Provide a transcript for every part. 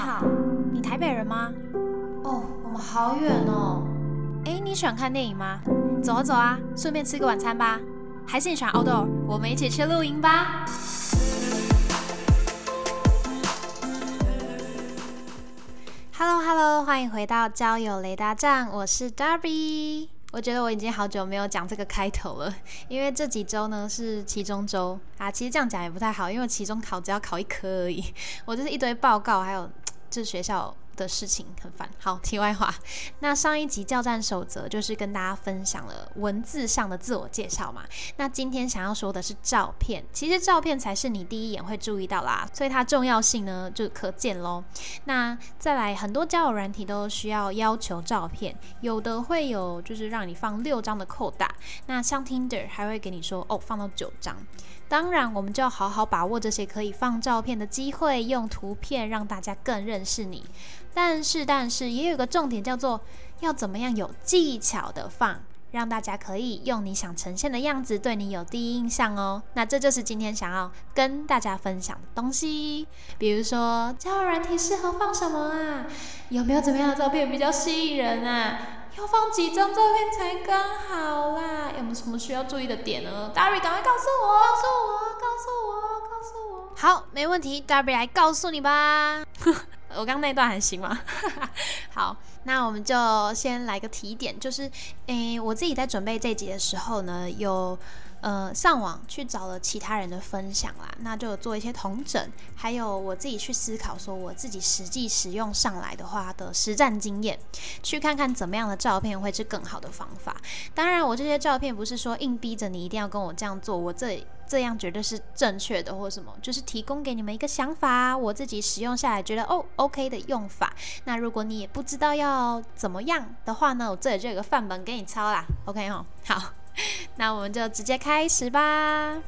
好，你台北人吗？哦，我们好远哦。哎，你喜欢看电影吗？走啊走啊，顺便吃个晚餐吧。还是你喜欢 outdoor？我们一起去露营吧。Hello Hello，欢迎回到交友雷达站，我是 Darby。我觉得我已经好久没有讲这个开头了，因为这几周呢是期中周啊。其实这样讲也不太好，因为期中考只要考一科而已，我就是一堆报告，还有这是学校。的事情很烦。好，题外话，那上一集教战守则就是跟大家分享了文字上的自我介绍嘛。那今天想要说的是照片，其实照片才是你第一眼会注意到啦，所以它重要性呢就可见喽。那再来，很多交友软体都需要要求照片，有的会有就是让你放六张的扣打，那像 Tinder 还会给你说哦放到九张。当然，我们就要好好把握这些可以放照片的机会，用图片让大家更认识你。但是，但是也有个重点，叫做要怎么样有技巧的放，让大家可以用你想呈现的样子对你有第一印象哦。那这就是今天想要跟大家分享的东西。比如说，交友软体适合放什么啊？有没有怎么样的照片比较吸引人啊？要放几张照片才刚好啦？有没有什么需要注意的点呢？Darry，赶快告诉我，告诉我，告诉我，告诉我。好，没问题，Darry 来告诉你吧。我刚那段还行吗？好，那我们就先来个提点，就是，诶，我自己在准备这集的时候呢，有呃上网去找了其他人的分享啦，那就做一些同整，还有我自己去思考，说我自己实际使用上来的话的实战经验，去看看怎么样的照片会是更好的方法。当然，我这些照片不是说硬逼着你一定要跟我这样做，我这。这样绝对是正确的，或什么，就是提供给你们一个想法，我自己使用下来觉得哦，OK 的用法。那如果你也不知道要怎么样的话呢，我这里就有个范本给你抄啦，OK 哈。好，那我们就直接开始吧。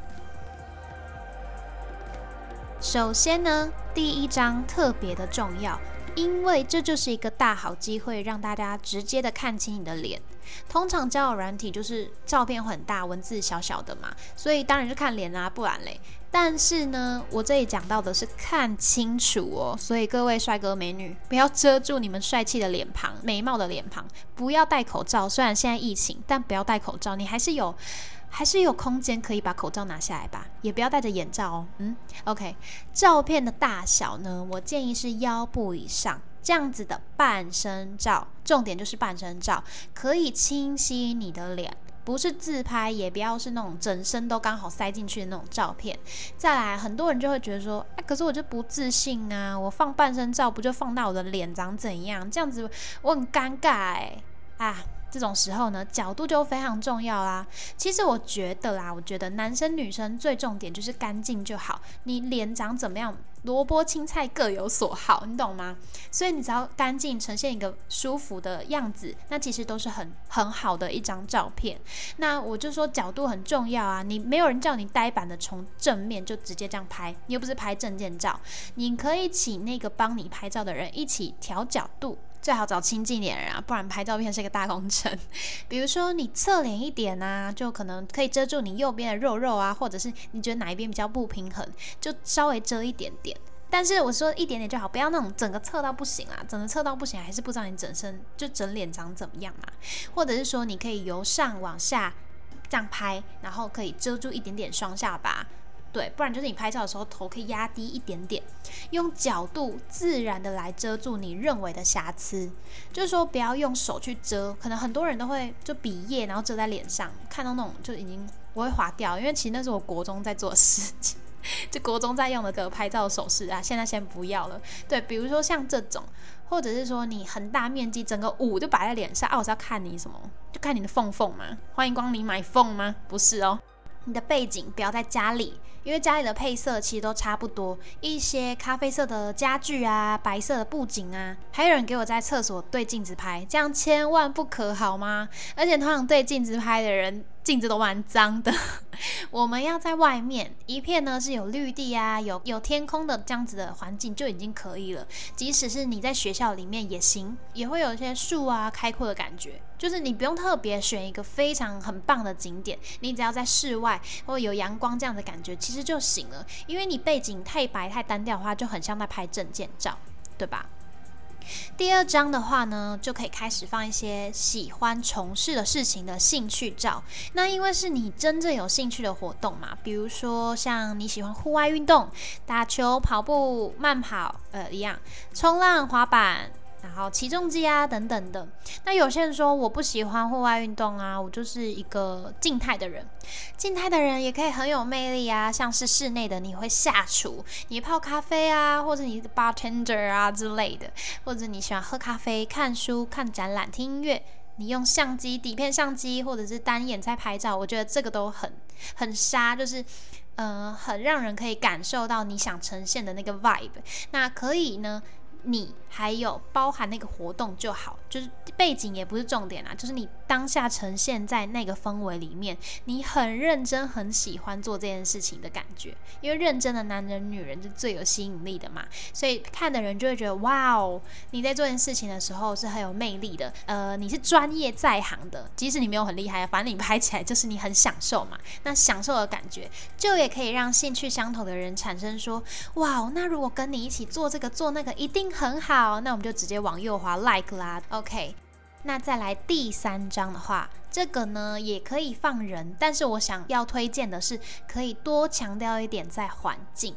首先呢，第一张特别的重要。因为这就是一个大好机会，让大家直接的看清你的脸。通常交友软体就是照片很大，文字小小的嘛，所以当然是看脸啊，不然嘞。但是呢，我这里讲到的是看清楚哦，所以各位帅哥美女，不要遮住你们帅气的脸庞、美貌的脸庞，不要戴口罩。虽然现在疫情，但不要戴口罩，你还是有。还是有空间可以把口罩拿下来吧，也不要戴着眼罩哦。嗯，OK，照片的大小呢，我建议是腰部以上这样子的半身照，重点就是半身照，可以清晰你的脸，不是自拍，也不要是那种整身都刚好塞进去的那种照片。再来，很多人就会觉得说，哎，可是我就不自信啊，我放半身照不就放大我的脸长怎样？这样子我很尴尬哎啊。这种时候呢，角度就非常重要啦。其实我觉得啦，我觉得男生女生最重点就是干净就好。你脸长怎么样，萝卜青菜各有所好，你懂吗？所以你只要干净，呈现一个舒服的样子，那其实都是很很好的一张照片。那我就说角度很重要啊。你没有人叫你呆板的从正面就直接这样拍，你又不是拍证件照，你可以请那个帮你拍照的人一起调角度。最好找亲近点人啊，不然拍照片是一个大工程。比如说你侧脸一点啊，就可能可以遮住你右边的肉肉啊，或者是你觉得哪一边比较不平衡，就稍微遮一点点。但是我说一点点就好，不要那种整个侧到不行啊，整个侧到不行，还是不知道你整身就整脸长怎么样嘛。或者是说你可以由上往下这样拍，然后可以遮住一点点双下巴。对，不然就是你拍照的时候头可以压低一点点，用角度自然的来遮住你认为的瑕疵，就是说不要用手去遮，可能很多人都会就笔叶然后遮在脸上，看到那种就已经不会划掉，因为其实那是我国中在做的事情，就国中在用的个拍照手势啊，现在先不要了。对，比如说像这种，或者是说你很大面积整个五就摆在脸上，啊，我是要看你什么？就看你的缝缝吗？欢迎光临买缝吗？不是哦。你的背景不要在家里，因为家里的配色其实都差不多，一些咖啡色的家具啊，白色的布景啊，还有人给我在厕所对镜子拍，这样千万不可好吗？而且通常对镜子拍的人。镜子都蛮脏的，我们要在外面一片呢是有绿地啊，有有天空的这样子的环境就已经可以了。即使是你在学校里面也行，也会有一些树啊开阔的感觉。就是你不用特别选一个非常很棒的景点，你只要在室外或有阳光这样的感觉，其实就行了。因为你背景太白太单调的话，就很像在拍证件照。对吧？第二张的话呢，就可以开始放一些喜欢从事的事情的兴趣照。那因为是你真正有兴趣的活动嘛，比如说像你喜欢户外运动，打球、跑步、慢跑，呃，一样，冲浪、滑板。然后起重机啊等等的，那有些人说我不喜欢户外运动啊，我就是一个静态的人。静态的人也可以很有魅力啊，像是室内的你会下厨，你泡咖啡啊，或者你 bartender 啊之类的，或者你喜欢喝咖啡、看书、看展览、听音乐，你用相机底片相机或者是单眼在拍照，我觉得这个都很很杀，就是呃很让人可以感受到你想呈现的那个 vibe。那可以呢。你还有包含那个活动就好，就是背景也不是重点啊，就是你当下呈现在那个氛围里面，你很认真、很喜欢做这件事情的感觉。因为认真的男人、女人是最有吸引力的嘛，所以看的人就会觉得哇哦，你在做件事情的时候是很有魅力的。呃，你是专业在行的，即使你没有很厉害，反正你拍起来就是你很享受嘛。那享受的感觉，就也可以让兴趣相投的人产生说哇哦，那如果跟你一起做这个做那个，一定。很好，那我们就直接往右滑 like 啦。OK，那再来第三张的话，这个呢也可以放人，但是我想要推荐的是，可以多强调一点在环境。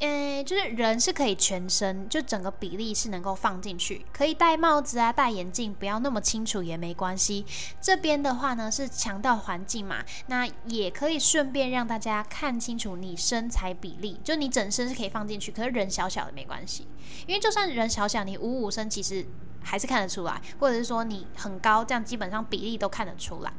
嗯，就是人是可以全身，就整个比例是能够放进去，可以戴帽子啊，戴眼镜，不要那么清楚也没关系。这边的话呢是强调环境嘛，那也可以顺便让大家看清楚你身材比例，就你整身是可以放进去，可是人小小的没关系，因为就算人小小，你五五身其实。还是看得出来，或者是说你很高，这样基本上比例都看得出来，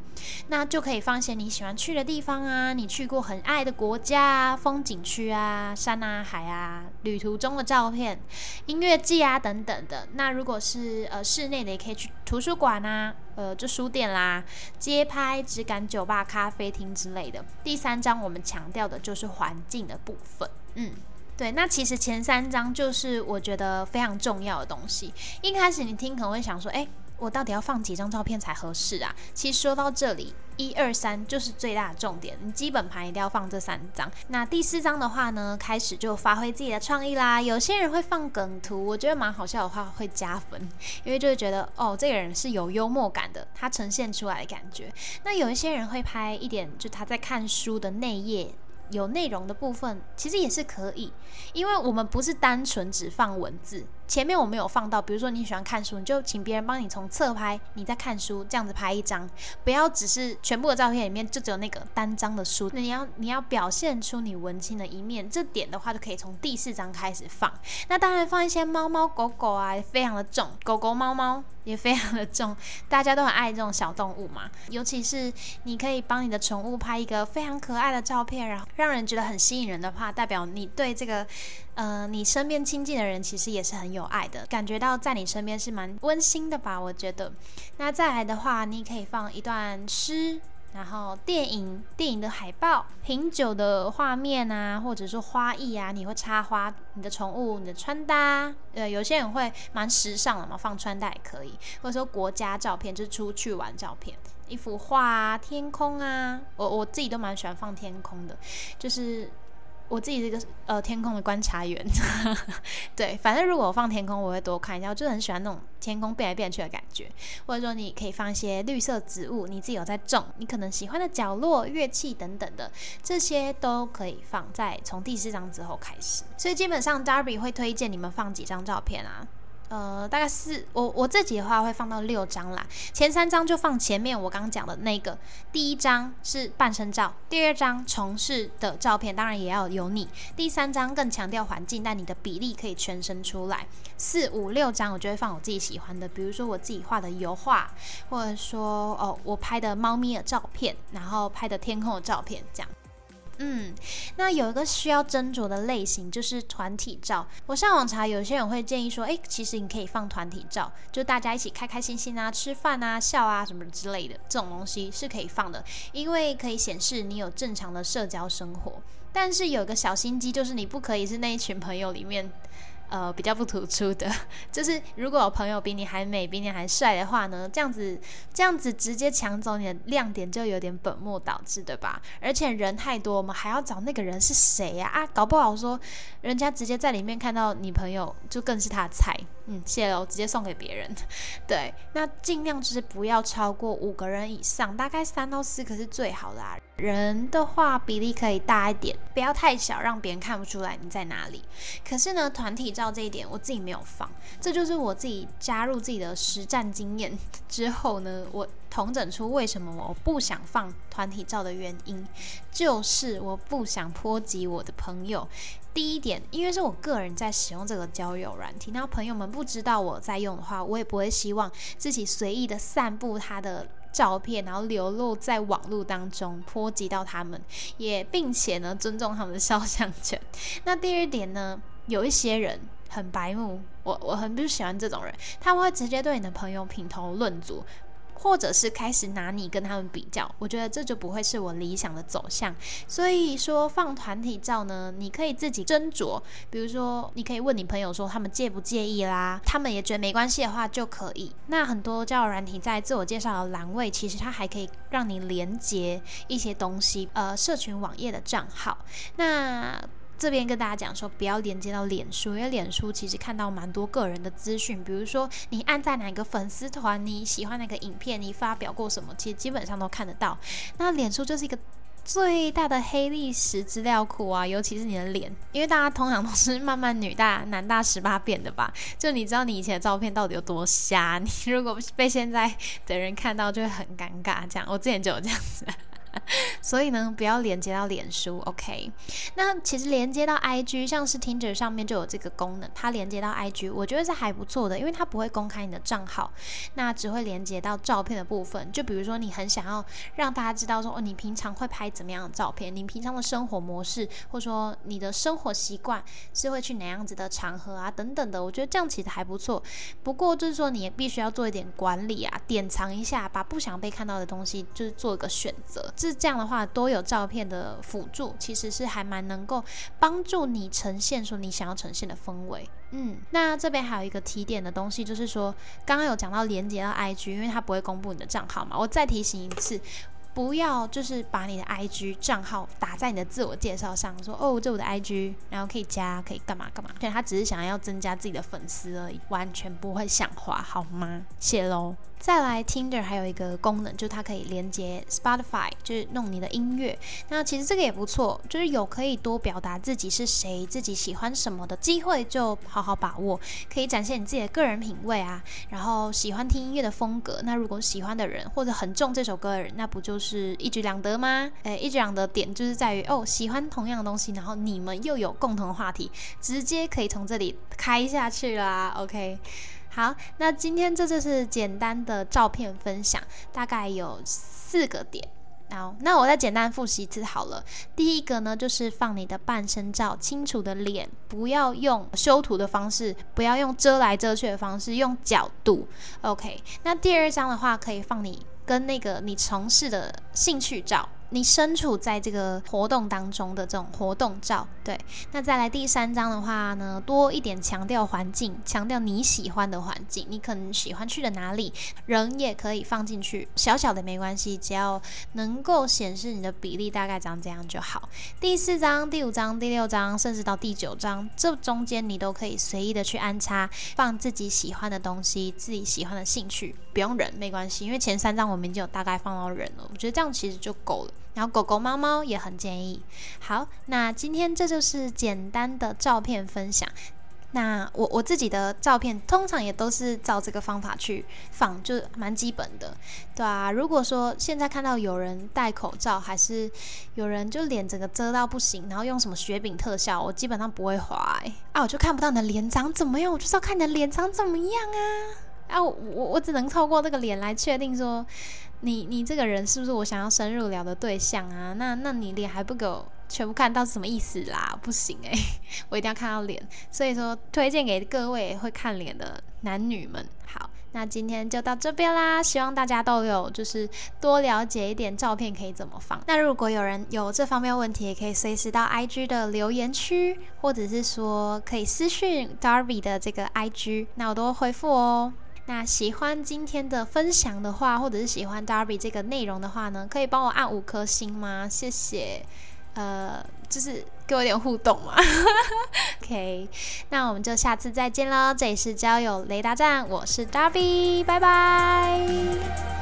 那就可以放些你喜欢去的地方啊，你去过很爱的国家啊，风景区啊，山啊海啊，旅途中的照片，音乐季啊等等的。那如果是呃室内的，也可以去图书馆啊，呃就书店啦，街拍、质感酒吧、咖啡厅之类的。第三章我们强调的就是环境的部分，嗯。对，那其实前三章就是我觉得非常重要的东西。一开始你听可能会想说，哎，我到底要放几张照片才合适啊？其实说到这里，一二三就是最大的重点，你基本盘一定要放这三张。那第四张的话呢，开始就发挥自己的创意啦。有些人会放梗图，我觉得蛮好笑的话会加分，因为就会觉得哦，这个人是有幽默感的，他呈现出来的感觉。那有一些人会拍一点，就他在看书的内页。有内容的部分其实也是可以，因为我们不是单纯只放文字。前面我们有放到，比如说你喜欢看书，你就请别人帮你从侧拍，你在看书这样子拍一张，不要只是全部的照片里面就只有那个单张的书。那你要你要表现出你文青的一面，这点的话就可以从第四张开始放。那当然放一些猫猫狗狗啊，非常的重，狗狗猫猫也非常的重，大家都很爱这种小动物嘛。尤其是你可以帮你的宠物拍一个非常可爱的照片，然后让人觉得很吸引人的话，代表你对这个。呃，你身边亲近的人其实也是很有爱的，感觉到在你身边是蛮温馨的吧？我觉得。那再来的话，你可以放一段诗，然后电影、电影的海报、品酒的画面啊，或者说花艺啊，你会插花，你的宠物、你的穿搭，呃，有些人会蛮时尚的嘛，放穿搭也可以，或者说国家照片，就是出去玩照片，一幅画啊，天空啊，我我自己都蛮喜欢放天空的，就是。我自己这个呃天空的观察员，对，反正如果我放天空，我会多看一下，我就很喜欢那种天空变来变去的感觉。或者说你可以放一些绿色植物，你自己有在种，你可能喜欢的角落、乐器等等的，这些都可以放在从第四张之后开始。所以基本上 Darby 会推荐你们放几张照片啊？呃，大概四，我我自己的话会放到六张啦。前三张就放前面我刚刚讲的那个，第一张是半身照，第二张从事的照片，当然也要有你。第三张更强调环境，但你的比例可以全身出来。四五六张我就会放我自己喜欢的，比如说我自己画的油画，或者说哦我拍的猫咪的照片，然后拍的天空的照片，这样。嗯，那有一个需要斟酌的类型就是团体照。我上网查，有些人会建议说，诶，其实你可以放团体照，就大家一起开开心心啊，吃饭啊，笑啊什么之类的，这种东西是可以放的，因为可以显示你有正常的社交生活。但是有个小心机，就是你不可以是那一群朋友里面。呃比较不突出的。就是如果有朋友比你还美、比你还帅的话呢，这样子这样子直接抢走你的亮点，就有点本末倒置，对吧？而且人太多，我们还要找那个人是谁呀？啊，搞不好说人家直接在里面看到你朋友，就更是他的菜。嗯，谢了，我直接送给别人。对，那尽量就是不要超过五个人以上，大概三到四个是最好的。人的话比例可以大一点，不要太小，让别人看不出来你在哪里。可是呢，团体照这一点我自己没有放，这就是我自己加入自己的实战经验之后呢，我统整出为什么我不想放团体照的原因，就是我不想波及我的朋友。第一点，因为是我个人在使用这个交友软体，那朋友们不知道我在用的话，我也不会希望自己随意的散布他的照片，然后流露在网络当中，波及到他们，也并且呢尊重他们的肖像权。那第二点呢，有一些人很白目，我我很不喜欢这种人，他们会直接对你的朋友品头论足。或者是开始拿你跟他们比较，我觉得这就不会是我理想的走向。所以说放团体照呢，你可以自己斟酌，比如说你可以问你朋友说他们介不介意啦，他们也觉得没关系的话就可以。那很多交友软体在自我介绍的栏位，其实它还可以让你连接一些东西，呃，社群网页的账号。那这边跟大家讲说，不要连接到脸书，因为脸书其实看到蛮多个人的资讯，比如说你按在哪个粉丝团，你喜欢哪个影片，你发表过什么，其实基本上都看得到。那脸书就是一个最大的黑历史资料库啊，尤其是你的脸，因为大家通常都是慢慢女大男大十八变的吧，就你知道你以前的照片到底有多瞎，你如果被现在的人看到就会很尴尬。这样，我之前就有这样子。所以呢，不要连接到脸书，OK？那其实连接到 IG，像是 Tinder 上面就有这个功能，它连接到 IG，我觉得是还不错的，因为它不会公开你的账号，那只会连接到照片的部分。就比如说你很想要让大家知道说，哦，你平常会拍怎么样的照片，你平常的生活模式，或者说你的生活习惯是会去哪样子的场合啊，等等的，我觉得这样其实还不错。不过就是说，你也必须要做一点管理啊，典藏一下，把不想被看到的东西，就是做一个选择。是这样的话，多有照片的辅助，其实是还蛮能够帮助你呈现出你想要呈现的氛围。嗯，那这边还有一个提点的东西，就是说刚刚有讲到连接到 IG，因为它不会公布你的账号嘛，我再提醒一次。不要就是把你的 IG 账号打在你的自我介绍上，说哦，这我的 IG，然后可以加，可以干嘛干嘛。对，他只是想要增加自己的粉丝而已，完全不会想花，好吗？谢喽。再来，Tinder 还有一个功能，就是它可以连接 Spotify，就是弄你的音乐。那其实这个也不错，就是有可以多表达自己是谁、自己喜欢什么的机会，就好好把握，可以展现你自己的个人品味啊。然后喜欢听音乐的风格，那如果喜欢的人或者很重这首歌的人，那不就是？一举两得吗？诶，一举两得点就是在于哦，喜欢同样的东西，然后你们又有共同的话题，直接可以从这里开下去啦。OK，好，那今天这就是简单的照片分享，大概有四个点。好，那我再简单复习一次好了。第一个呢，就是放你的半身照，清楚的脸，不要用修图的方式，不要用遮来遮去的方式，用角度。OK，那第二张的话，可以放你。跟那个你从事的兴趣照。你身处在这个活动当中的这种活动照，对。那再来第三张的话呢，多一点强调环境，强调你喜欢的环境，你可能喜欢去的哪里，人也可以放进去，小小的没关系，只要能够显示你的比例大概长这样就好。第四张、第五张、第六张，甚至到第九张，这中间你都可以随意的去安插，放自己喜欢的东西，自己喜欢的兴趣，不用人没关系，因为前三张我们已经有大概放到人了，我觉得这样其实就够了。然后狗狗、猫猫也很建议。好，那今天这就是简单的照片分享。那我我自己的照片通常也都是照这个方法去放，就蛮基本的，对啊。如果说现在看到有人戴口罩，还是有人就脸整个遮到不行，然后用什么雪饼特效，我基本上不会划。啊，我就看不到你的脸长怎么样，我就是要看你的脸长怎么样啊。啊，我我只能透过这个脸来确定说。你你这个人是不是我想要深入聊的对象啊？那那你脸还不给我全部看到是什么意思啦？不行诶，我一定要看到脸。所以说推荐给各位会看脸的男女们。好，那今天就到这边啦，希望大家都有就是多了解一点照片可以怎么放。那如果有人有这方面问题，也可以随时到 IG 的留言区，或者是说可以私讯 Darby 的这个 IG，那我都会回复哦。那喜欢今天的分享的话，或者是喜欢 Darby 这个内容的话呢，可以帮我按五颗星吗？谢谢。呃，就是给我点互动嘛。OK，那我们就下次再见喽。这里是交友雷达站，我是 Darby，拜拜。